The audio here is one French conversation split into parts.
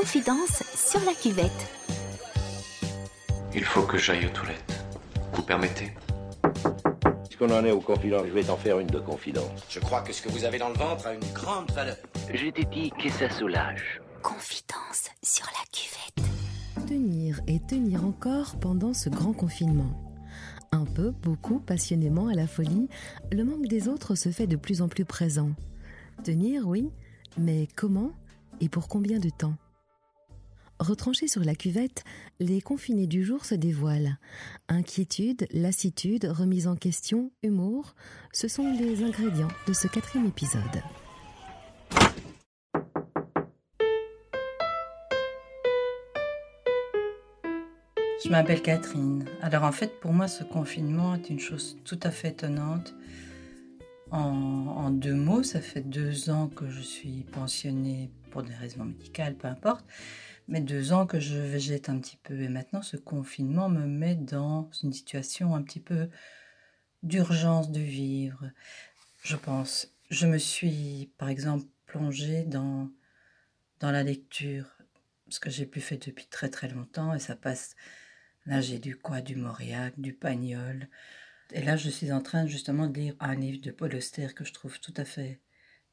Confidence sur la cuvette. Il faut que j'aille aux toilettes. Vous permettez? Puisqu'on en est aux confidences, je vais t'en faire une de confidence. Je crois que ce que vous avez dans le ventre a une grande valeur. Je t'ai dit que ça soulage. Confidence sur la cuvette. Tenir et tenir encore pendant ce grand confinement. Un peu, beaucoup, passionnément, à la folie, le manque des autres se fait de plus en plus présent. Tenir, oui, mais comment et pour combien de temps? Retranchés sur la cuvette, les confinés du jour se dévoilent. Inquiétude, lassitude, remise en question, humour, ce sont les ingrédients de ce quatrième épisode. Je m'appelle Catherine. Alors en fait, pour moi, ce confinement est une chose tout à fait étonnante. En, deux mots, ça fait deux ans que je suis pensionnée pour des raisons médicales, peu importe, mais deux ans que je végète un petit peu. Et maintenant, ce confinement me met dans une situation un petit peu d'urgence de vivre. Je pense. Je me suis, par exemple, plongée dans, dans la lecture, ce que j'ai pu faire depuis très très longtemps, et ça passe Là, j'ai du quoi Du Mauriac, du Pagnol. Et là, je suis en train justement de lire un livre de Paul Auster que je trouve tout à fait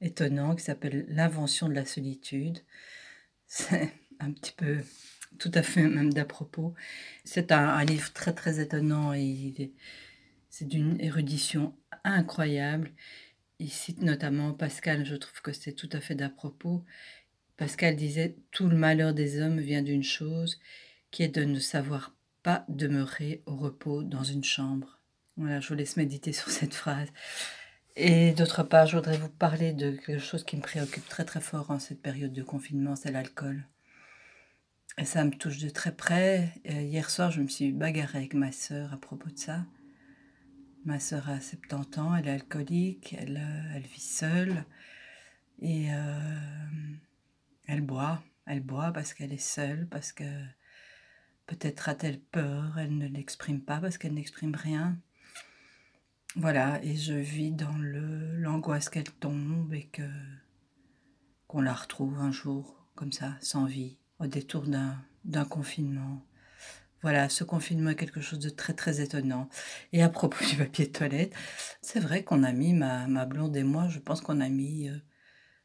étonnant, qui s'appelle L'invention de la solitude. C'est un petit peu, tout à fait même d'à propos. C'est un, un, livre très très étonnant et c'est d'une érudition incroyable. Il cite notamment Pascal, je trouve que c'est tout à fait d'à propos. Pascal disait Tout le malheur des hommes vient d'une chose, qui est de ne savoir pas demeurer au repos dans une chambre. Voilà, je vous laisse méditer sur cette phrase. Et d'autre part, je voudrais vous parler de quelque chose qui me préoccupe très très fort en cette période de confinement, c'est l'alcool. Et ça me touche de très près. hier soir, je me suis bagarrée avec ma sœur à propos de ça. Ma sœur a 70 ans, elle est alcoolique, elle, elle vit seule et euh, elle boit. Elle boit parce qu'elle est seule, parce que Peut-être a-t-elle peur, elle ne l'exprime pas parce qu'elle n'exprime rien. Voilà, et je vis dans le l'angoisse qu'elle tombe et que qu'on la retrouve un jour comme ça, sans vie, au détour d'un confinement. Voilà, ce confinement est quelque chose de très très étonnant. Et à propos du papier de toilette, c'est vrai qu'on a mis, ma, ma blonde et moi, je pense qu'on a mis euh,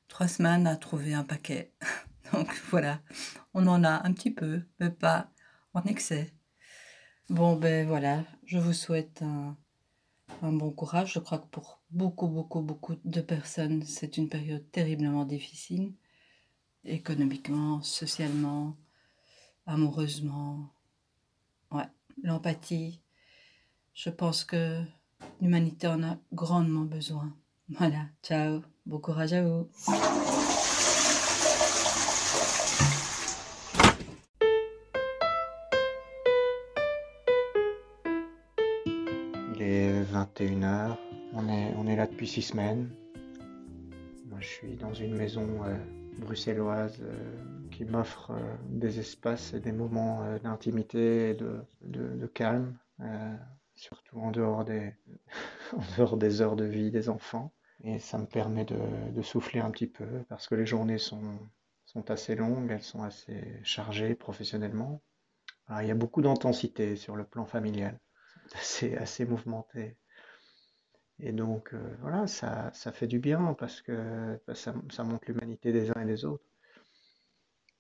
trois semaines à trouver un paquet. Donc voilà, on en a un petit peu, mais pas en excès. Bon, ben voilà, je vous souhaite un, un, bon courage. Je crois que pour beaucoup, beaucoup, beaucoup de personnes, c'est une période terriblement difficile, économiquement, socialement, amoureusement. Ouais, l'empathie, je pense que l'humanité en a grandement besoin. Voilà, ciao, bon courage à vous. Il est 21h, on est, on est là depuis six semaines. Moi je suis dans une maison euh, bruxelloise euh, qui m'offre euh, des espaces et des moments d'intimité et de, de, calme, surtout en dehors, des, en dehors des heures de vie des enfants. Et ça me permet de, de souffler un petit peu parce que les journées sont, sont assez longues, elles sont assez chargées professionnellement. Il y a beaucoup d'intensité sur le plan familial assez, assez mouvementé. Et donc, euh, voilà, ça, ça fait du bien parce que bah, ça, montre l'humanité des uns et des autres.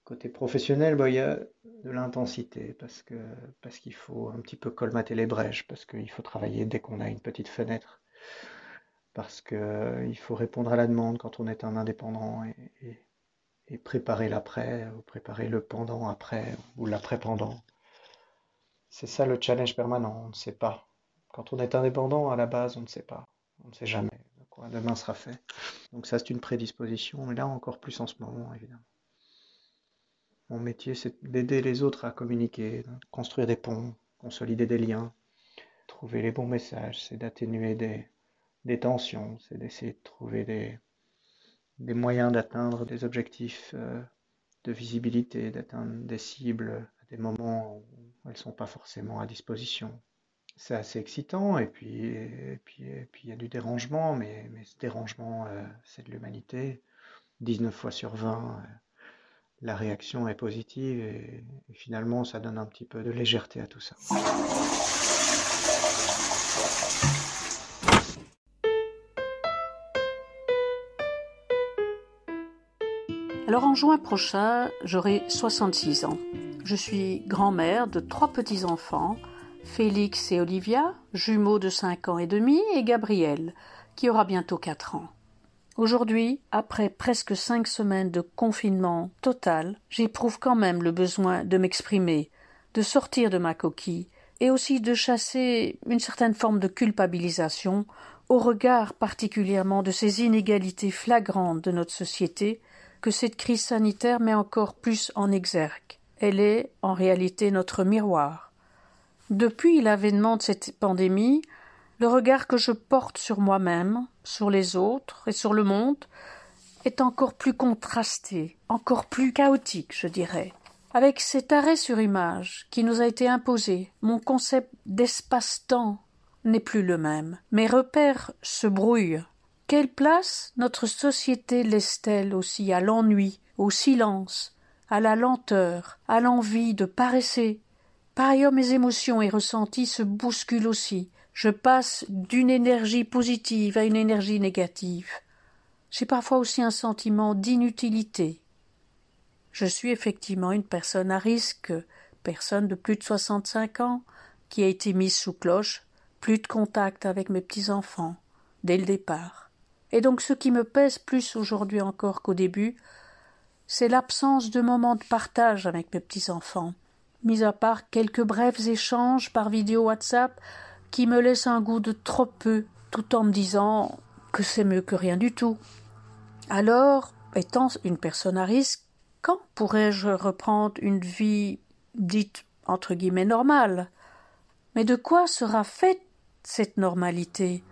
Côté professionnel, bah, il y a de l'intensité parce que, parce qu'il faut un petit peu colmater les brèches, parce qu'il faut travailler dès qu'on a une petite fenêtre, parce qu'il faut répondre à la demande quand on est un indépendant et préparer l'après, ou préparer le pendant après, ou l'après-pendant. C'est ça le challenge permanent, on ne sait pas. Quand on est indépendant, à la base, on ne sait pas. On ne sait jamais de quoi demain sera fait. Donc ça, c'est une prédisposition, mais là encore plus en ce moment, évidemment. Mon métier, c'est d'aider les autres à communiquer, construire des ponts, consolider des liens, trouver les bons messages, c'est d'atténuer des, tensions, c'est d'essayer de trouver des, des moyens d'atteindre des objectifs euh, de visibilité, d'atteindre des cibles des moments où elles ne sont pas forcément à disposition. C'est assez excitant et puis et puis et puis il y a du dérangement, mais, mais ce dérangement, euh, c'est de l'humanité. 19 fois sur 20, euh, la réaction est positive et, et finalement ça donne un petit peu de légèreté à tout ça. Alors en juin prochain, j'aurai 66 ans. Je suis grand-mère de trois petits-enfants, Félix et Olivia, jumeaux de 5 ans et demi, et Gabriel, qui aura bientôt 4 ans. Aujourd'hui, après presque cinq semaines de confinement total, j'éprouve quand même le besoin de m'exprimer, de sortir de ma coquille, et aussi de chasser une certaine forme de culpabilisation au regard particulièrement de ces inégalités flagrantes de notre société que cette crise sanitaire met encore plus en exergue. Elle est en réalité notre miroir. Depuis l'avènement de cette pandémie, le regard que je porte sur moi-même, sur les autres et sur le monde est encore plus contrasté, encore plus chaotique, je dirais. Avec cet arrêt sur image qui nous a été imposé, mon concept d'espace-temps n'est plus le même. Mes repères se brouillent. Quelle place notre société laisse-t-elle aussi à l'ennui, au silence, à la lenteur, à l'envie de paresser? Par ailleurs, mes émotions et ressentis se bousculent aussi. Je passe d'une énergie positive à une énergie négative. J'ai parfois aussi un sentiment d'inutilité. Je suis effectivement une personne à risque, personne de plus de soixante-cinq ans, qui a été mise sous cloche, plus de contact avec mes petits-enfants, dès le départ. Et donc ce qui me pèse plus aujourd'hui encore qu'au début, c'est l'absence de moments de partage avec mes petits-enfants, mis à part quelques brefs échanges par vidéo WhatsApp qui me laissent un goût de trop peu, tout en me disant que c'est mieux que rien du tout. Alors, étant une personne à risque, quand pourrais-je reprendre une vie dite entre guillemets normale? Mais de quoi sera faite cette normalité?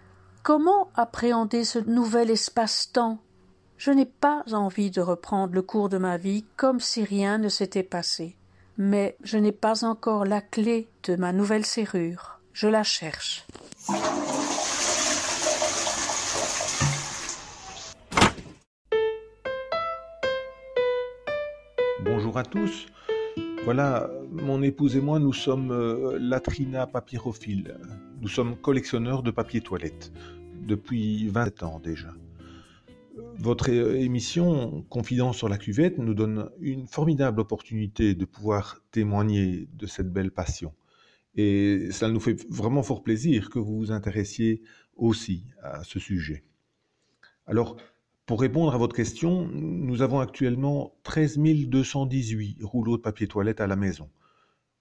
Comment appréhender ce nouvel espace-temps? Je n'ai pas envie de reprendre le cours de ma vie comme si rien ne s'était passé. Mais je n'ai pas encore la clé de ma nouvelle serrure. Je la cherche. Bonjour à tous. Voilà, mon épouse et moi, nous sommes euh, Latrina papyrophile. Nous sommes collectionneurs de papier toilette depuis 20 ans déjà. Votre émission Confidence sur la cuvette nous donne une formidable opportunité de pouvoir témoigner de cette belle passion. Et ça nous fait vraiment fort plaisir que vous vous intéressiez aussi à ce sujet. Alors, pour répondre à votre question, nous avons actuellement 13 218 rouleaux de papier toilette à la maison.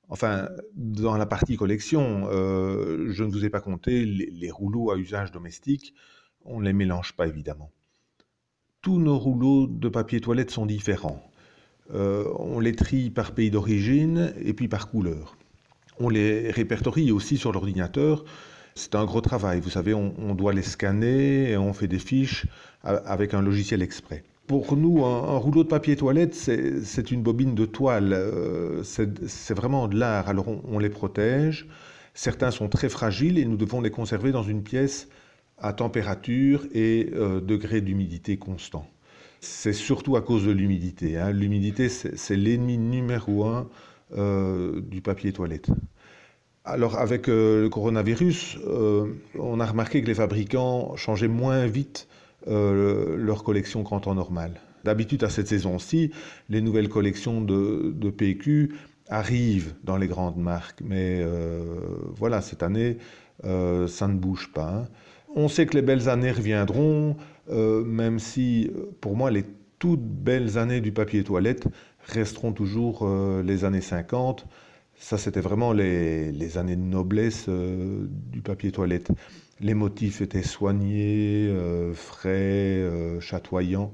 Enfin, dans la partie collection, euh, je ne vous ai pas compté les, rouleaux à usage domestique. On ne les mélange pas évidemment. Tous nos rouleaux de papier toilette sont différents. Euh, on les trie par pays d'origine et puis par couleur. On les répertorie aussi sur l'ordinateur. C'est un gros travail. Vous savez, on, on, doit les scanner et on fait des fiches avec un logiciel exprès. Pour nous, un, rouleau de papier toilette, c'est une bobine de toile. Euh, c'est vraiment de l'art. Alors on, les protège. Certains sont très fragiles et nous devons les conserver dans une pièce à température et euh, degré d'humidité constant. C'est surtout à cause de l'humidité. Hein. L'humidité, c'est l'ennemi numéro un euh, du papier toilette. Alors avec le coronavirus, on a remarqué que les fabricants changeaient moins vite euh, leur collection qu'en temps normal. D'habitude à cette saison-ci, les nouvelles collections de, PQ arrivent dans les grandes marques, mais euh, voilà, cette année, euh, ça ne bouge pas. Hein. On sait que les belles années reviendront, même si pour moi les toutes belles années du papier toilette resteront toujours les années 50 ça, c'était vraiment les, années de noblesse du papier toilette. Les motifs étaient soignés, euh, chatoyants.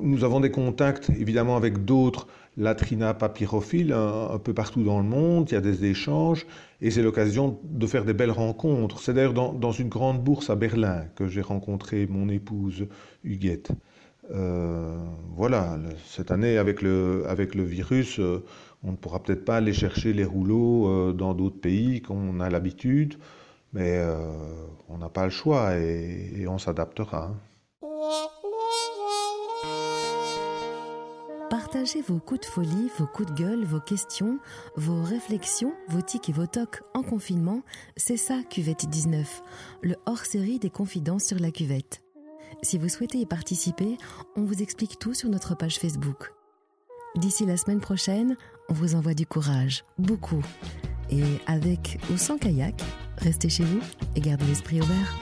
Nous avons des contacts, évidemment, avec d'autres latrina papyrophiles un, peu partout dans le monde. Il y a des échanges et c'est l'occasion de faire des belles rencontres. C'est d'ailleurs dans, une grande bourse à Berlin que j'ai rencontré mon épouse Huguette. Euh, voilà, cette année, avec le, virus, euh, on ne pourra peut-être pas aller chercher les rouleaux dans d'autres pays qu'on a l'habitude, mais on n'a pas le choix et, et on s'adaptera. Partagez vos coups de folie, vos coups de gueule, vos questions, vos réflexions, vos tics et vos tocs en confinement. C'est ça, Cuvette 19, le hors-série des confidences sur la cuvette. Si vous souhaitez y participer, on vous explique tout sur notre page Facebook. D'ici la semaine prochaine, on vous envoie du courage, beaucoup. Et avec ou sans kayak, restez chez vous et gardez l'esprit ouvert.